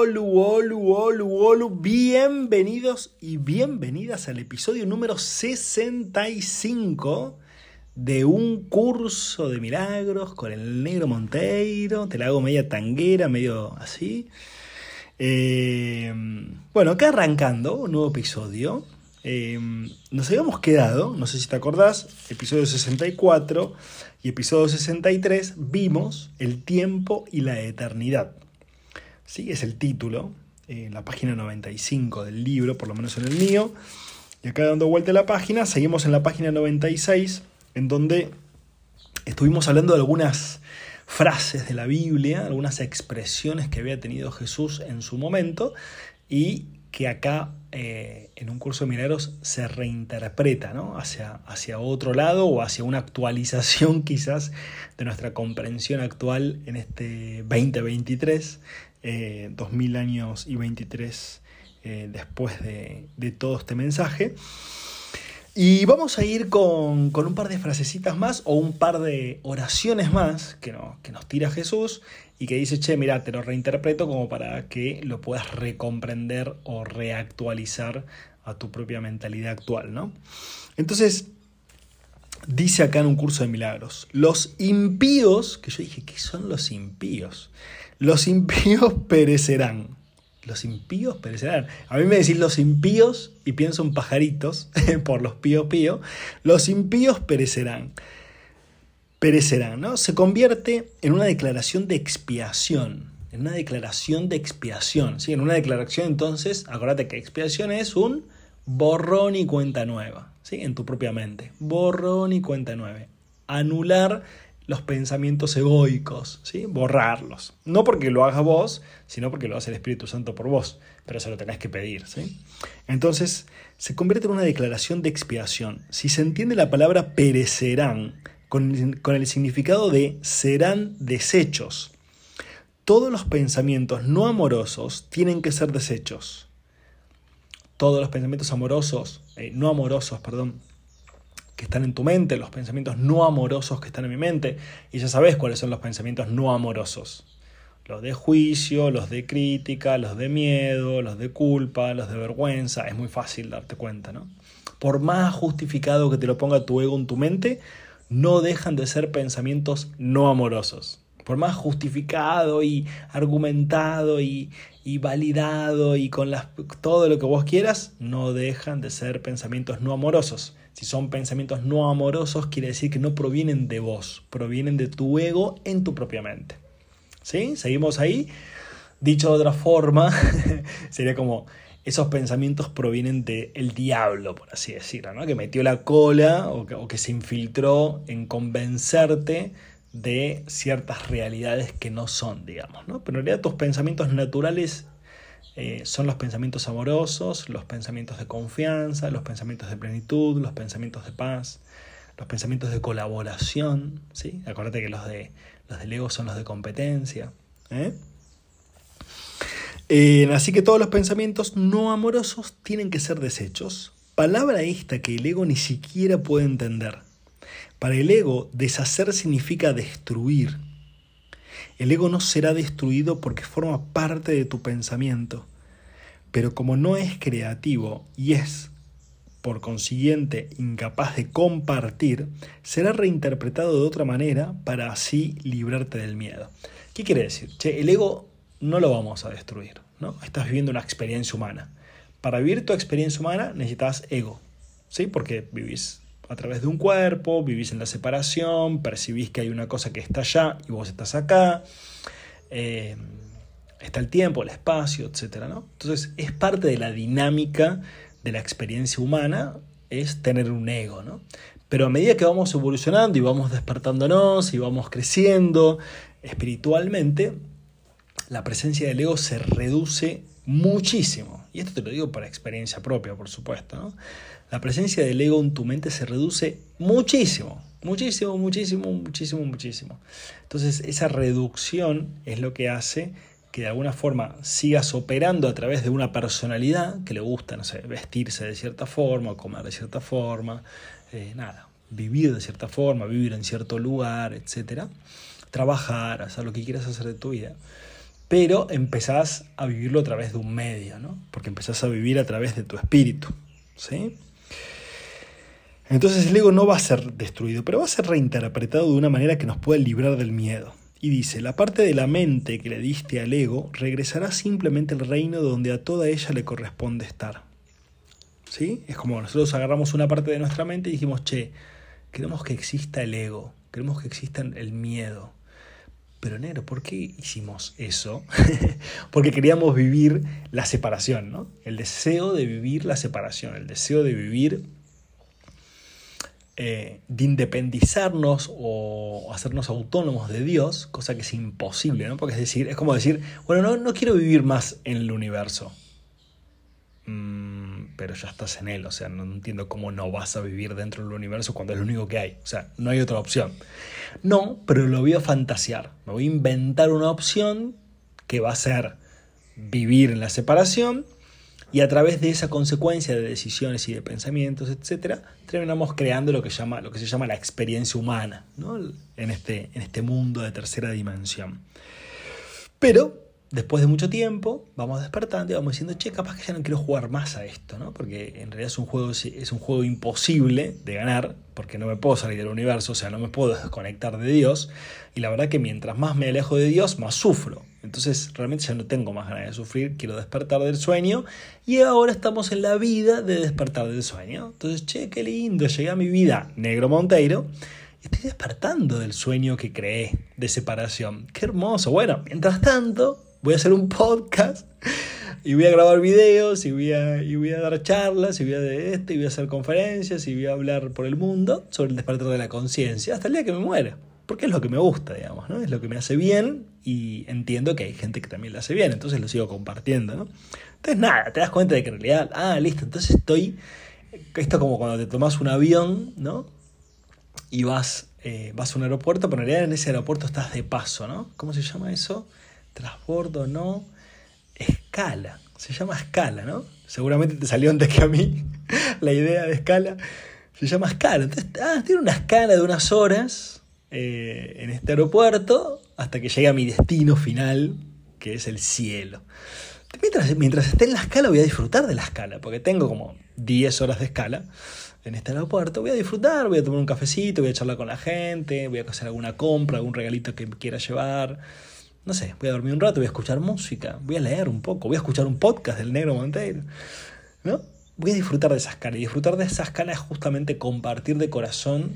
Hola, hola, hola, hola, bienvenidos y bienvenidas al episodio número 65 de un curso de milagros con el negro Monteiro. Te la hago media tanguera, medio así. Eh, bueno, acá arrancando un nuevo episodio. Eh, nos habíamos quedado, no sé si te acordás, episodio 64 y episodio 63, vimos el tiempo y la eternidad. ¿Sí? es el título, en la página 95 del libro, por lo menos en el mío. Y acá dando vuelta a la página, seguimos en la página 96, en donde estuvimos hablando de algunas frases de la Biblia, algunas expresiones que había tenido Jesús en su momento y que acá eh, en un curso de milagros se reinterpreta ¿no? hacia, hacia otro lado o hacia una actualización quizás de nuestra comprensión actual en este 2023 eh, 2000 años y 23 eh, después de, todo este mensaje. Y vamos a ir con, un par de frasecitas más o un par de oraciones más que, no, que nos tira Jesús y que dice, che, mira, te lo reinterpreto como para que lo puedas recomprender o reactualizar a tu propia mentalidad actual, ¿no? Entonces, dice acá en un curso de milagros, los impíos, que yo dije, ¿qué son los impíos? Los impíos perecerán. Los impíos perecerán. A mí me decís los impíos y pienso en pajaritos por los pío pío. Los impíos perecerán. Perecerán, ¿no? Se convierte en una declaración de expiación. En una declaración de expiación. ¿sí? En una declaración, entonces, acuérdate que expiación es un borrón y cuenta nueva. ¿sí? En tu propia mente. Borrón y cuenta nueva. Anular los pensamientos egoicos, ¿sí? borrarlos. No porque lo hagas vos, sino porque lo hace el Espíritu Santo por vos, pero se lo tenés que pedir. ¿sí? Entonces, se convierte en una declaración de expiación. Si se entiende la palabra perecerán con, con el significado de serán desechos, todos los pensamientos no amorosos tienen que ser desechos. Todos los pensamientos amorosos, eh, no amorosos, perdón, que están en tu mente, los pensamientos no amorosos que están en mi mente, y ya sabes cuáles son los pensamientos no amorosos. Los de juicio, los de crítica, los de miedo, los de culpa, los de vergüenza, es muy fácil darte cuenta, ¿no? Por más justificado que te lo ponga tu ego en tu mente, no dejan de ser pensamientos no amorosos. Por más justificado y argumentado y, y validado y con las, todo lo que vos quieras, no dejan de ser pensamientos no amorosos. Si son pensamientos no amorosos, quiere decir que no provienen de vos, provienen de tu ego en tu propia mente. ¿Sí? ¿Seguimos ahí? Dicho de otra forma, sería como esos pensamientos provienen del el diablo, por así decirlo, ¿no? que metió la cola o que, o que se infiltró en convencerte de ciertas realidades que no son, digamos. ¿no? Pero en realidad tus pensamientos naturales eh, son los pensamientos amorosos, los pensamientos de confianza, los pensamientos de plenitud, los pensamientos de paz, los pensamientos de colaboración. ¿sí? Acuérdate que los, de, los del ego son los de competencia. ¿eh? Eh, así que todos los pensamientos no amorosos tienen que ser desechos. Palabra esta que el ego ni siquiera puede entender. Para el ego, deshacer significa destruir, el ego no será destruido porque forma parte de tu pensamiento, pero como no es creativo y es, por consiguiente, incapaz de compartir, será reinterpretado de otra manera para así librarte del miedo. ¿Qué quiere decir? Che, el ego no lo vamos a destruir, ¿no? Estás viviendo una experiencia humana. Para vivir tu experiencia humana necesitas ego, ¿sí? Porque vivís a través de un cuerpo, vivís en la separación, percibís que hay una cosa que está allá y vos estás acá, eh, está el tiempo, el espacio, etc. Entonces es parte de la dinámica de la experiencia humana, es tener un ego, ¿no? Pero a medida que vamos evolucionando y vamos despertándonos y vamos creciendo espiritualmente, la presencia del ego se reduce muchísimo. Y esto te lo digo para experiencia propia, por supuesto. La presencia del ego en tu mente se reduce muchísimo. Muchísimo, muchísimo, muchísimo, muchísimo. Entonces esa reducción es lo que hace que de alguna forma sigas operando a través de una personalidad que le gusta, no sé, vestirse de cierta forma, comer de cierta forma, eh, nada, vivir de cierta forma, vivir en cierto lugar, etc. Trabajar, hacer lo que quieras hacer de tu vida. Pero empezás a vivirlo a través de un medio, ¿no? Porque empezás a vivir a través de tu espíritu, ¿sí? Entonces el ego no va a ser destruido, pero va a ser reinterpretado de una manera que nos pueda librar del miedo. Y dice, la parte de la mente que le diste al ego regresará simplemente al reino donde a toda ella le corresponde estar. ¿Sí? Es como nosotros agarramos una parte de nuestra mente y dijimos, che, queremos que exista el ego, queremos que exista el miedo. Pero negro, ¿por qué hicimos eso? Porque queríamos vivir la separación, ¿no? El deseo de vivir la separación, el deseo de vivir eh, de independizarnos o hacernos autónomos de Dios, cosa que es imposible, ¿no? Porque es decir, es como decir, bueno, no, no quiero vivir más en el universo. Mm, pero ya estás en él, o sea, no entiendo cómo no vas a vivir dentro del universo cuando es lo único que hay. O sea, no hay otra opción. No, pero lo voy a fantasear. Me voy a inventar una opción que va a ser vivir en la separación y a través de esa consecuencia de decisiones y de pensamientos, etc., terminamos creando lo que, llama, lo que se llama la experiencia humana ¿no? en, este, en este mundo de tercera dimensión. Pero después de mucho tiempo vamos despertando y vamos diciendo, che, capaz que ya no quiero jugar más a esto, ¿no? Porque en realidad es un juego, es un juego imposible de ganar, porque no me puedo salir del universo, o sea, no me puedo desconectar de Dios. Y la verdad que mientras más me alejo de Dios, más sufro. Entonces realmente ya no tengo más ganas de sufrir, quiero despertar del sueño. Y ahora estamos en la vida de despertar del sueño. Entonces, che, qué lindo, llegué a mi vida, negro Monteiro. Estoy despertando del sueño que creé de separación. Qué hermoso. Bueno, mientras tanto, voy a hacer un podcast y voy a grabar videos y voy a, y voy a dar charlas y voy a de este y voy a hacer conferencias y voy a hablar por el mundo sobre el despertar de la conciencia hasta el día que me muera. Porque es lo que me gusta, digamos, ¿no? Es lo que me hace bien y entiendo que hay gente que también lo hace bien, entonces lo sigo compartiendo, ¿no? Entonces nada, te das cuenta de que en realidad, ah, listo, entonces estoy, esto como cuando te tomas un avión, ¿no? Y vas, eh, vas a un aeropuerto, pero en realidad en ese aeropuerto estás de paso, ¿no? ¿Cómo se llama eso? Transbordo, no, escala. Se llama escala, ¿no? Seguramente te salió antes que a mí la idea de escala. Se llama escala. Entonces, ah, tiene una escala de unas horas eh, en este aeropuerto hasta que llegue a mi destino final, que es el cielo. Mientras, mientras esté en la escala voy a disfrutar de la escala, porque tengo como 10 horas de escala en este aeropuerto. Voy a disfrutar, voy a tomar un cafecito, voy a charlar con la gente, voy a hacer alguna compra, algún regalito que quiera llevar no sé, voy a dormir un rato, voy a escuchar música, voy a leer un poco, voy a escuchar un podcast del Negro Monteiro, ¿no? Voy a disfrutar de esa escala y disfrutar de esa escala es justamente compartir de corazón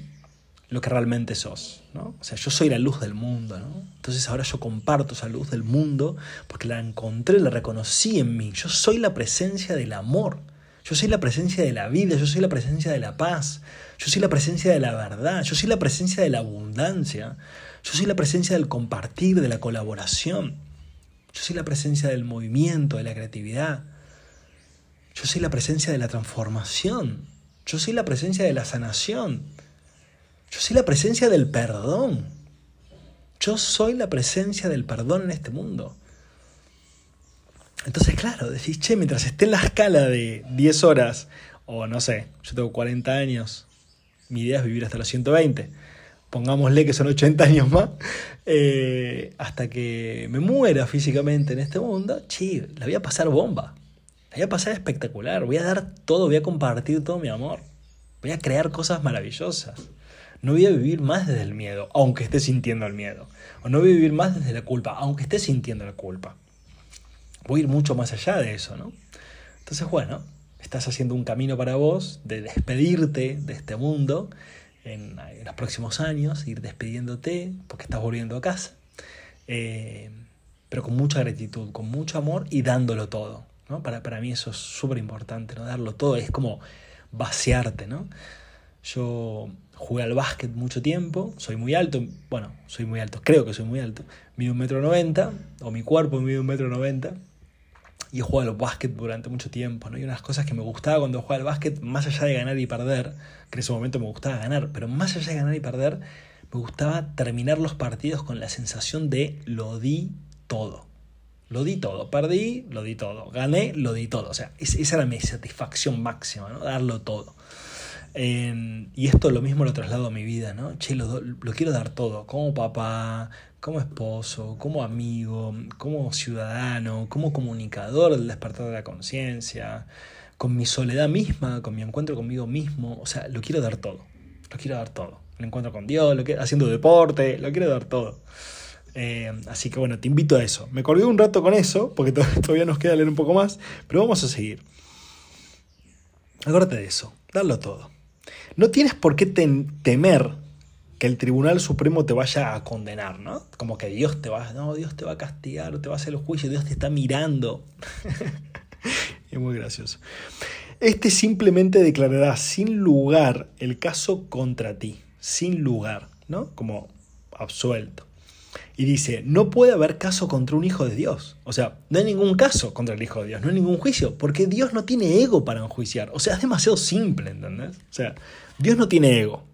lo que realmente sos, ¿no? O sea, yo soy la luz del mundo, ¿no? Entonces ahora yo comparto esa luz del mundo porque la encontré, la reconocí en mí. Yo soy la presencia del amor. Yo soy la presencia de la vida, yo soy la presencia de la paz, yo soy la presencia de la verdad, yo soy la presencia de la abundancia, yo soy la presencia del compartir, de la colaboración. Yo soy la presencia del movimiento, de la creatividad. Yo soy la presencia de la transformación. Yo soy la presencia de la sanación. Yo soy la presencia del perdón. Yo soy la presencia del perdón en este mundo. Entonces, claro, decís, che, mientras esté en la escala de 10 horas, o no sé, yo tengo 40 años, mi idea es vivir hasta los 120 pongámosle que son 80 años más, eh, hasta que me muera físicamente en este mundo, chi, la voy a pasar bomba. La voy a pasar espectacular. Voy a dar todo, voy a compartir todo mi amor. Voy a crear cosas maravillosas. No voy a vivir más desde el miedo, aunque esté sintiendo el miedo. O no voy a vivir más desde la culpa, aunque esté sintiendo la culpa. Voy a ir mucho más allá de eso, ¿no? Entonces, bueno, estás haciendo un camino para vos de despedirte de este mundo en, los próximos años, ir despidiéndote porque estás volviendo a casa, eh, pero con mucha gratitud, con mucho amor y dándolo todo. ¿no? Para, para mí eso es súper importante, ¿no? darlo todo, es como vaciarte. ¿no? Yo jugué al básquet mucho tiempo, soy muy alto, bueno, soy muy alto, creo que soy muy alto, mido un metro noventa, o mi cuerpo mide un metro noventa, y he jugado al básquet durante mucho tiempo, ¿no? Y unas cosas que me gustaba cuando jugaba al básquet, más allá de ganar y perder, que en ese momento me gustaba ganar, pero más allá de ganar y perder, me gustaba terminar los partidos con la sensación de lo di todo. Lo di todo, perdí, lo di todo, gané, lo di todo. O sea, esa era mi satisfacción máxima, ¿no? Darlo todo. Y esto lo mismo lo traslado a mi vida, ¿no? Che, lo, quiero dar todo, como papá, como esposo, como amigo, como ciudadano, como comunicador del despertar de la conciencia, con mi soledad misma, con mi encuentro conmigo mismo. O sea, lo quiero dar todo, lo quiero dar todo. El encuentro con Dios, lo que, haciendo deporte, lo quiero dar todo. Eh, así que bueno, te invito a eso. Me colgué un rato con eso, porque todavía nos queda leer un poco más, pero vamos a seguir. Acuérdate de eso, darlo todo. No tienes por qué temer que el Tribunal Supremo te vaya a condenar, ¿no? Como que Dios te va, no, Dios te va a castigar, te va a hacer el juicio, Dios te está mirando. es muy gracioso. Este simplemente declarará sin lugar el caso contra ti, sin lugar, ¿no? Como absuelto. Y dice, no puede haber caso contra un hijo de Dios. O sea, no hay ningún caso contra el hijo de Dios, no hay ningún juicio, porque Dios no tiene ego para enjuiciar. O sea, es demasiado simple, ¿entendés? O sea, Dios no tiene ego.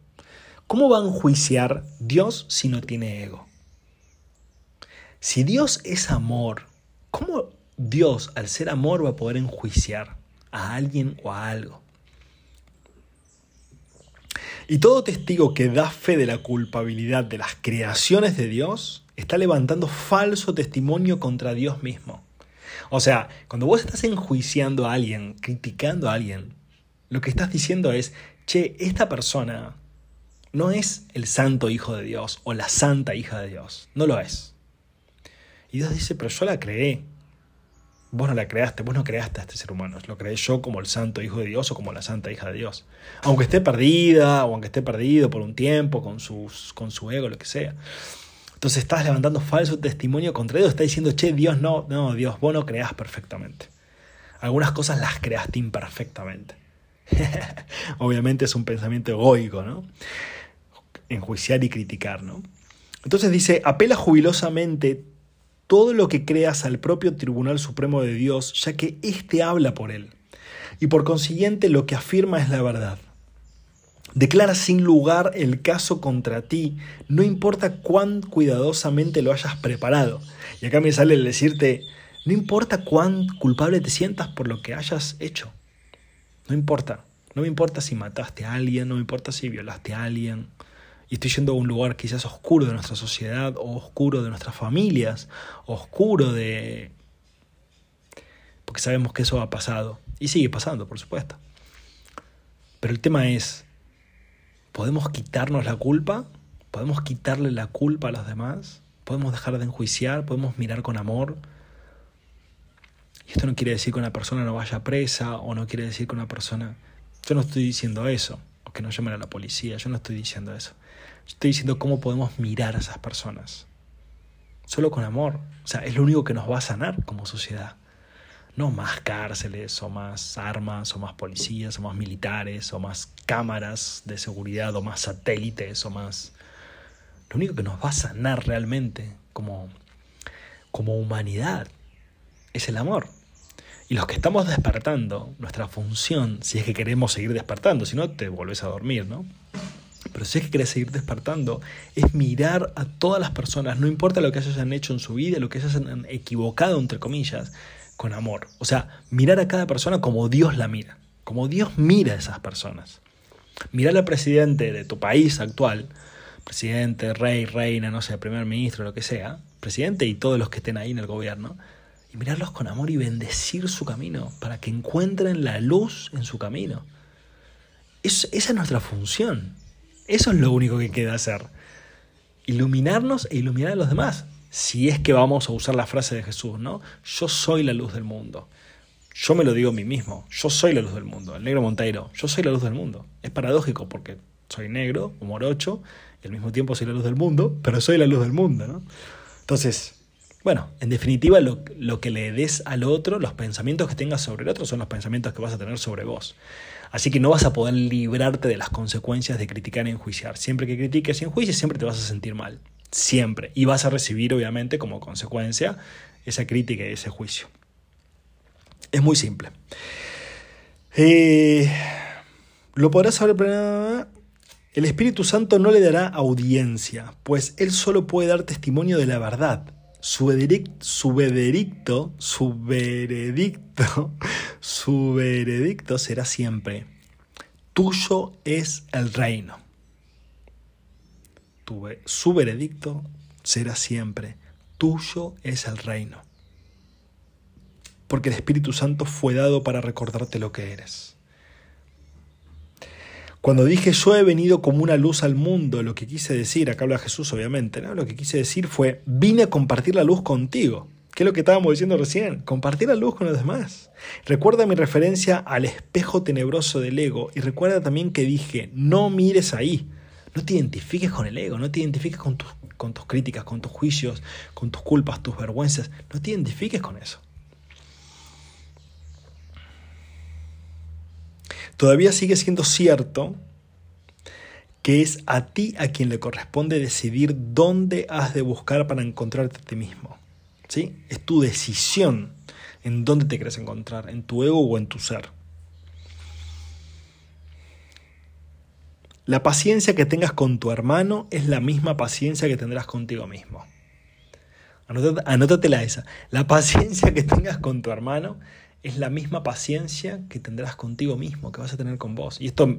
¿Cómo va a enjuiciar Dios si no tiene ego? Si Dios es amor, ¿cómo Dios, al ser amor, va a poder enjuiciar a alguien o a algo? Y todo testigo que da fe de la culpabilidad de las creaciones de Dios está levantando falso testimonio contra Dios mismo. O sea, cuando vos estás enjuiciando a alguien, criticando a alguien, lo que estás diciendo es, che, esta persona no es el santo hijo de Dios o la santa hija de Dios, no lo es. Y Dios dice, pero yo la creé. Vos no la creaste, vos no creaste a este ser humano, lo creé yo como el santo hijo de Dios o como la santa hija de Dios. Aunque esté perdida o aunque esté perdido por un tiempo con, sus, con su ego, lo que sea. Entonces estás levantando falso testimonio contra Dios, estás diciendo, che, Dios no, no, Dios, vos no creás perfectamente. Algunas cosas las creaste imperfectamente. Obviamente es un pensamiento egoico, ¿no? Enjuiciar y criticar, ¿no? Entonces dice, apela jubilosamente todo lo que creas al propio Tribunal Supremo de Dios, ya que éste habla por él. Y por consiguiente lo que afirma es la verdad. Declara sin lugar el caso contra ti, no importa cuán cuidadosamente lo hayas preparado. Y acá me sale el decirte, no importa cuán culpable te sientas por lo que hayas hecho. No importa. No me importa si mataste a alguien, no me importa si violaste a alguien, y estoy yendo a un lugar quizás oscuro de nuestra sociedad, o oscuro de nuestras familias, oscuro de... porque sabemos que eso ha pasado, y sigue pasando, por supuesto. Pero el tema es, ¿podemos quitarnos la culpa? ¿Podemos quitarle la culpa a los demás? ¿Podemos dejar de enjuiciar? ¿Podemos mirar con amor? Y esto no quiere decir que una persona no vaya presa, o no quiere decir que una persona... Yo no estoy diciendo eso, o que no llamen a la policía, yo no estoy diciendo eso. Estoy diciendo cómo podemos mirar a esas personas. Solo con amor. O sea, es lo único que nos va a sanar como sociedad. No más cárceles, o más armas, o más policías, o más militares, o más cámaras de seguridad, o más satélites, o más... Lo único que nos va a sanar realmente como, como humanidad es el amor. Y los que estamos despertando, nuestra función, si es que queremos seguir despertando, si no te volvés a dormir, ¿no? Pero si es que querés seguir despertando, es mirar a todas las personas, no importa lo que hayan hecho en su vida, lo que hayan equivocado, entre comillas, con amor. O sea, mirar a cada persona como Dios la mira, como Dios mira a esas personas. Mirar al presidente de tu país actual, presidente, rey, reina, no sé, primer ministro, lo que sea, presidente y todos los que estén ahí en el gobierno, y mirarlos con amor y bendecir su camino, para que encuentren la luz en su camino. esa es nuestra función. Eso es lo único que queda hacer. Iluminarnos e iluminar a los demás. Si es que vamos a usar la frase de Jesús, ¿no? Yo soy la luz del mundo. Yo me lo digo a mí mismo. Yo soy la luz del mundo. El negro Monteiro. Yo soy la luz del mundo. Es paradójico porque soy negro, o morocho, y al mismo tiempo soy la luz del mundo, pero soy la luz del mundo. Entonces, Bueno, en definitiva, lo, lo, que le des al otro, los pensamientos que tengas sobre el otro, son los pensamientos que vas a tener sobre vos. Así que no vas a poder librarte de las consecuencias de criticar y enjuiciar. Siempre que critiques y enjuicies, siempre te vas a sentir mal. Siempre. Y vas a recibir, obviamente, como consecuencia, esa crítica y ese juicio. Es muy simple. Eh, lo podrás saber. El Espíritu Santo no le dará audiencia, pues Él solo puede dar testimonio de la verdad. Su su veredicto, su veredicto, su veredicto será siempre. Tuyo es el reino. Su veredicto será siempre. Tuyo es el reino. Porque el Espíritu Santo fue dado para recordarte lo que eres. Cuando dije yo he venido como una luz al mundo, lo que quise decir, acá habla Jesús obviamente, ¿no? lo que quise decir fue, vine a compartir la luz contigo. ¿Qué es lo que estábamos diciendo recién? Compartir la luz con los demás. Recuerda mi referencia al espejo tenebroso del ego y recuerda también que dije, no mires ahí. No te identifiques con el ego, no te identifiques con tus, críticas, con tus juicios, con tus culpas, tus vergüenzas. No te identifiques con eso. todavía sigue siendo cierto que es a ti a quien le corresponde decidir dónde has de buscar para encontrarte a ti mismo. ¿Sí? Es tu decisión en dónde te quieres encontrar, en tu ego o en tu ser. La paciencia que tengas con tu hermano es la misma paciencia que tendrás contigo mismo. Anótatela esa. La paciencia que tengas con tu hermano es la misma paciencia que tendrás contigo mismo, que vas a tener con vos. Y esto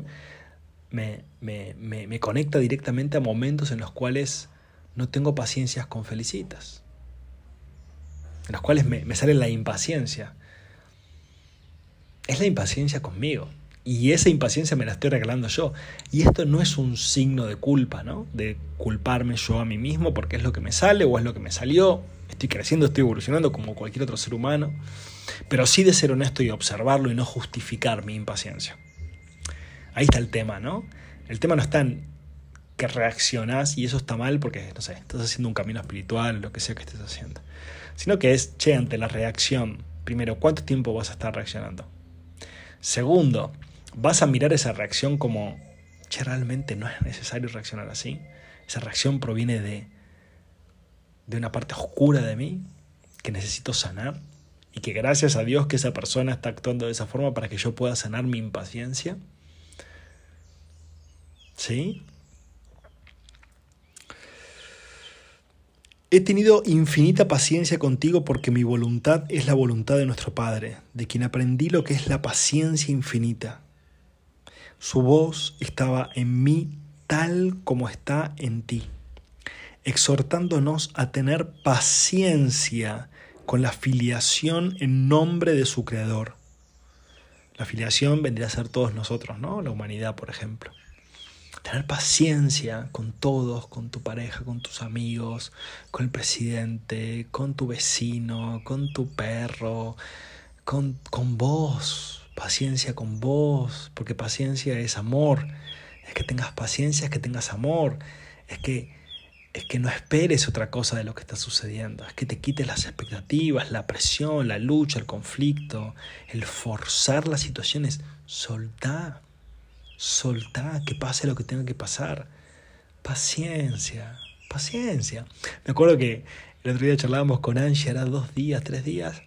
me, me, conecta directamente a momentos en los cuales no tengo paciencias con felicitas, en los cuales me, me sale la impaciencia. Es la impaciencia conmigo. Y esa impaciencia me la estoy regalando yo. Y esto no es un signo de culpa, ¿no? De culparme yo a mí mismo porque es lo que me sale o es lo que me salió. Estoy creciendo, estoy evolucionando como cualquier otro ser humano pero sí de ser honesto y observarlo y no justificar mi impaciencia. Ahí está el tema, ¿no? El tema no está en que reaccionás y eso está mal porque, no sé, estás haciendo un camino espiritual, lo que sea que estés haciendo. Sino que es, che, ante la reacción, primero, ¿cuánto tiempo vas a estar reaccionando? Segundo, vas a mirar esa reacción como, che, realmente no es necesario reaccionar así. Esa reacción proviene de, de una parte oscura de mí que necesito sanar y que gracias a Dios que esa persona está actuando de esa forma para que yo pueda sanar mi impaciencia. ¿Sí? He tenido infinita paciencia contigo porque mi voluntad es la voluntad de nuestro Padre, de quien aprendí lo que es la paciencia infinita. Su voz estaba en mí tal como está en ti, exhortándonos a tener paciencia con la filiación en nombre de su creador. La filiación vendría a ser todos nosotros, ¿no? La humanidad, por ejemplo. Tener paciencia con todos, con tu pareja, con tus amigos, con el presidente, con tu vecino, con tu perro, con, con vos. Paciencia con vos, porque paciencia es amor. Es que tengas paciencia, es que tengas amor. Es que es que no esperes otra cosa de lo que está sucediendo, es que te quites las expectativas, la presión, la lucha, el conflicto, el forzar las situaciones. Soltá, soltá, que pase lo que tenga que pasar. Paciencia, paciencia. Me acuerdo que el otro día charlábamos con Angie, era dos días, tres días,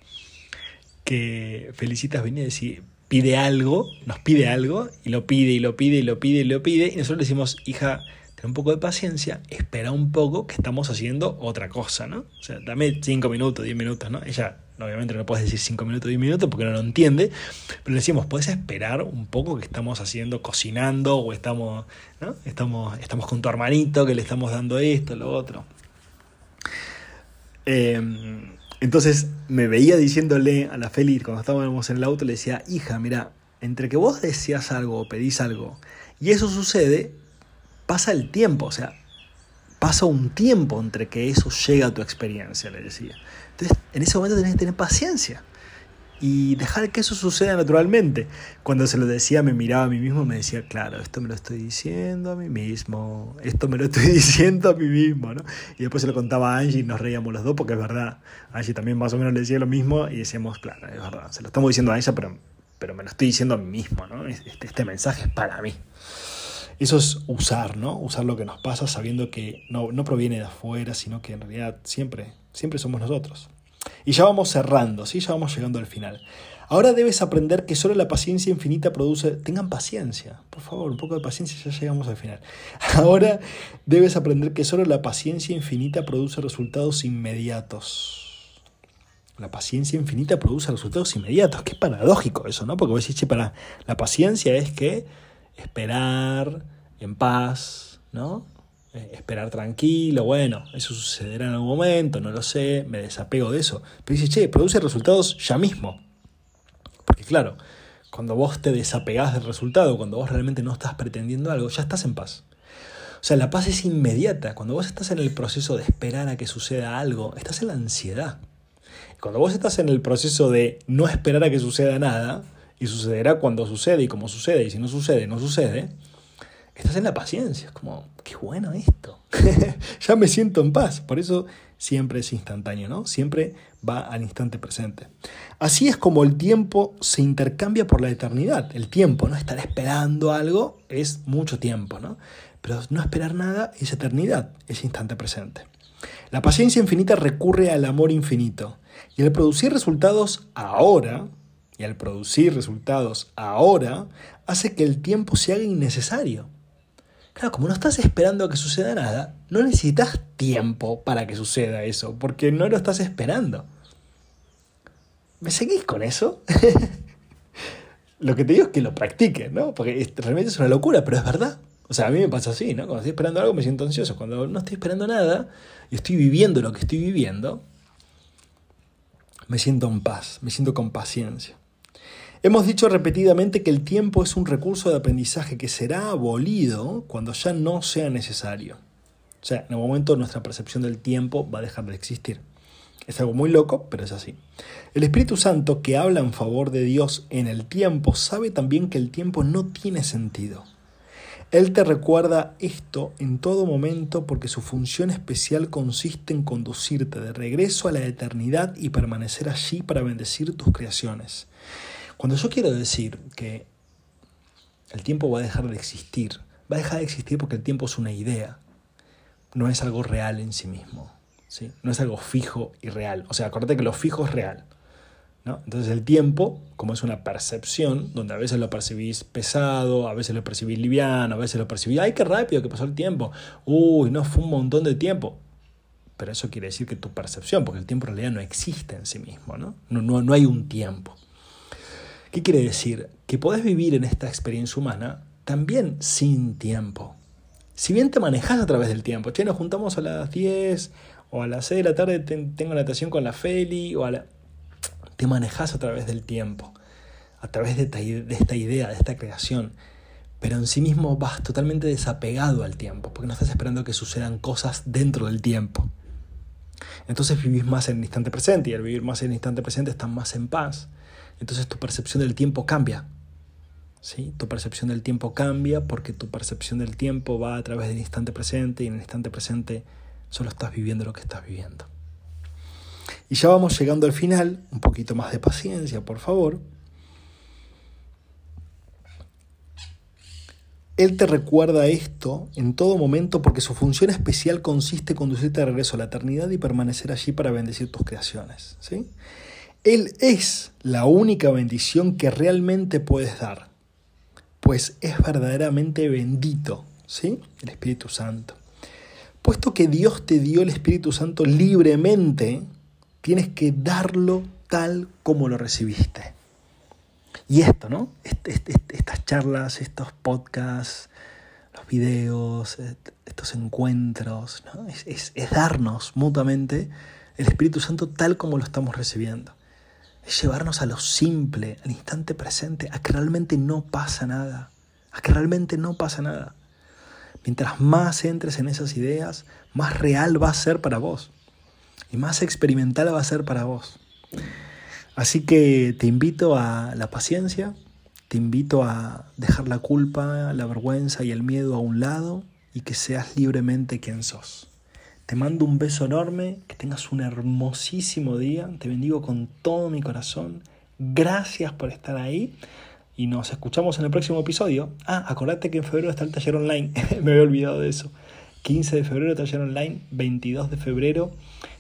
que Felicitas venía a decir, pide algo, nos pide algo, y lo pide, y lo pide, y lo pide, y lo pide, y nosotros le decimos, hija, un poco de paciencia, espera un poco que estamos haciendo otra cosa, ¿no? O sea, dame 5 minutos, 10 minutos, ¿no? Ella obviamente no puedes decir 5 minutos, 10 minutos porque no lo entiende, pero le decimos, puedes esperar un poco que estamos haciendo, cocinando o estamos, ¿no? Estamos, estamos con tu hermanito que le estamos dando esto, lo otro. Em, entonces me veía diciéndole a la Feli cuando estábamos en el auto, le decía, hija, mira, entre que vos deseas algo o pedís algo y eso sucede, pasa el tiempo, o sea, pasa un tiempo entre que eso llega a tu experiencia, le decía. Entonces, en ese momento tenés que tener paciencia. Y dejar que eso suceda naturalmente. Cuando se lo decía, me miraba a mí mismo, me decía, claro, esto me lo estoy diciendo a mí mismo, esto me lo estoy diciendo a mí mismo, ¿no? Y después se lo contaba a Angie y nos reíamos los dos porque es verdad. Angie también más o menos le decía lo mismo y decíamos, claro, es verdad, se lo estamos diciendo a ella, pero, pero me lo estoy diciendo a mí mismo, ¿no? Este, este mensaje es para mí. Eso es usar, ¿no? Usar lo que nos pasa sabiendo que no, no proviene de afuera, sino que en realidad siempre, siempre somos nosotros. Y ya vamos cerrando, ¿sí? Ya vamos llegando al final. Ahora debes aprender que solo la paciencia infinita produce... Tengan paciencia, por favor, un poco de paciencia, ya llegamos al final. Ahora debes aprender que solo la paciencia infinita produce resultados inmediatos. La paciencia infinita produce resultados inmediatos. Qué paradójico eso, ¿no? Porque vos decís, che, para, la paciencia es que esperar en paz, ¿no? Eh, esperar tranquilo, bueno, eso sucederá en algún momento, no lo sé, me desapego de eso. Pero dice, che, produce resultados ya mismo. Porque claro, cuando vos te desapegás del resultado, cuando vos realmente no estás pretendiendo algo, ya estás en paz. O sea, la paz es inmediata. Cuando vos estás en el proceso de esperar a que suceda algo, estás en la ansiedad. Cuando vos estás en el proceso de no esperar a que suceda nada, y sucederá cuando sucede y como sucede, y si no sucede, no sucede, estás en la paciencia. Es como, qué bueno esto. ya me siento en paz. Por eso siempre es instantáneo, ¿no? Siempre va al instante presente. Así es como el tiempo se intercambia por la eternidad. El tiempo, ¿no? Estar esperando algo es mucho tiempo, ¿no? Pero no esperar nada es eternidad, es instante presente. La paciencia infinita recurre al amor infinito. Y al producir resultados ahora, y al producir resultados ahora, hace que el tiempo se haga innecesario. Claro, como no estás esperando a que suceda nada, no necesitas tiempo para que suceda eso, porque no lo estás esperando. ¿Me seguís con eso? lo que te digo es que lo practiques, ¿no? Porque realmente es una locura, pero es verdad. O sea, a mí me pasa así, ¿no? Cuando estoy esperando algo me siento ansioso. Cuando no estoy esperando nada y estoy viviendo lo que estoy viviendo, me siento en paz, me siento con paciencia. Hemos dicho repetidamente que el tiempo es un recurso de aprendizaje que será abolido cuando ya no sea necesario. O sea, en el momento nuestra percepción del tiempo va a dejar de existir. Es algo muy loco, pero es así. El Espíritu Santo que habla en favor de Dios en el tiempo sabe también que el tiempo no tiene sentido. Él te recuerda esto en todo momento porque su función especial consiste en conducirte de regreso a la eternidad y permanecer allí para bendecir tus creaciones. Cuando yo quiero decir que el tiempo va a dejar de existir, va a dejar de existir porque el tiempo es una idea, no es algo real en sí mismo, ¿sí? no es algo fijo y real. O sea, acuérdate que lo fijo es real. ¿no? Entonces el tiempo, como es una percepción, donde a veces lo percibís pesado, a veces lo percibís liviano, a veces lo percibís, ¡ay, qué rápido que pasó el tiempo! ¡Uy, no, fue un montón de tiempo! Pero eso quiere decir que tu percepción, porque el tiempo en realidad no existe en sí mismo, ¿no? No, no, no hay un tiempo. ¿Qué quiere decir? Que podés vivir en esta experiencia humana también sin tiempo. Si bien te manejas a través del tiempo, che, nos juntamos a las 10 o a las 6 de la tarde tengo natación con la Feli o a la... Te manejas a través del tiempo, a través de esta, de esta idea, de esta creación pero en sí mismo vas totalmente desapegado al tiempo, porque no estás esperando que sucedan cosas dentro del tiempo. Entonces vivís más en el instante presente y al vivir más en el instante presente estás más en paz entonces tu percepción del tiempo cambia. ¿sí? Tu percepción del tiempo cambia porque tu percepción del tiempo va a través del instante presente y en el instante presente solo estás viviendo lo que estás viviendo. Y ya vamos llegando al final, un poquito más de paciencia, por favor. Él te recuerda esto en todo momento porque su función especial consiste en conducirte de regreso a la eternidad y permanecer allí para bendecir tus creaciones. ¿sí? Él es la única bendición que realmente puedes dar, pues es verdaderamente bendito, ¿sí? El Espíritu Santo. Puesto que Dios te dio el Espíritu Santo libremente, tienes que darlo tal como lo recibiste. Y esto, ¿no? estas charlas, estos podcasts, los videos, estos encuentros, ¿no? es darnos mutuamente el Espíritu Santo tal como lo estamos recibiendo es llevarnos a lo simple, al instante presente, a que realmente no pasa nada, a que realmente no pasa nada. Mientras más entres en esas ideas, más real va a ser para vos y más experimental va a ser para vos. Así que te invito a la paciencia, te invito a dejar la culpa, la vergüenza y el miedo a un lado y que seas libremente quien sos. Te mando un beso enorme, que tengas un hermosísimo día, te bendigo con todo mi corazón. Gracias por estar ahí y nos escuchamos en el próximo episodio. Ah, acordate que en febrero está el taller online, me había olvidado de eso. 15 de febrero taller online, 22 de febrero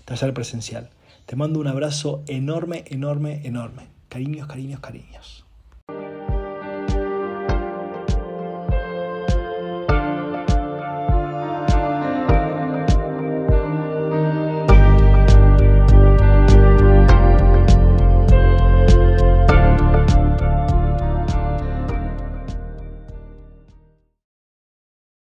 taller presencial. Te mando un abrazo enorme, enorme, enorme. Cariños, cariños, cariños.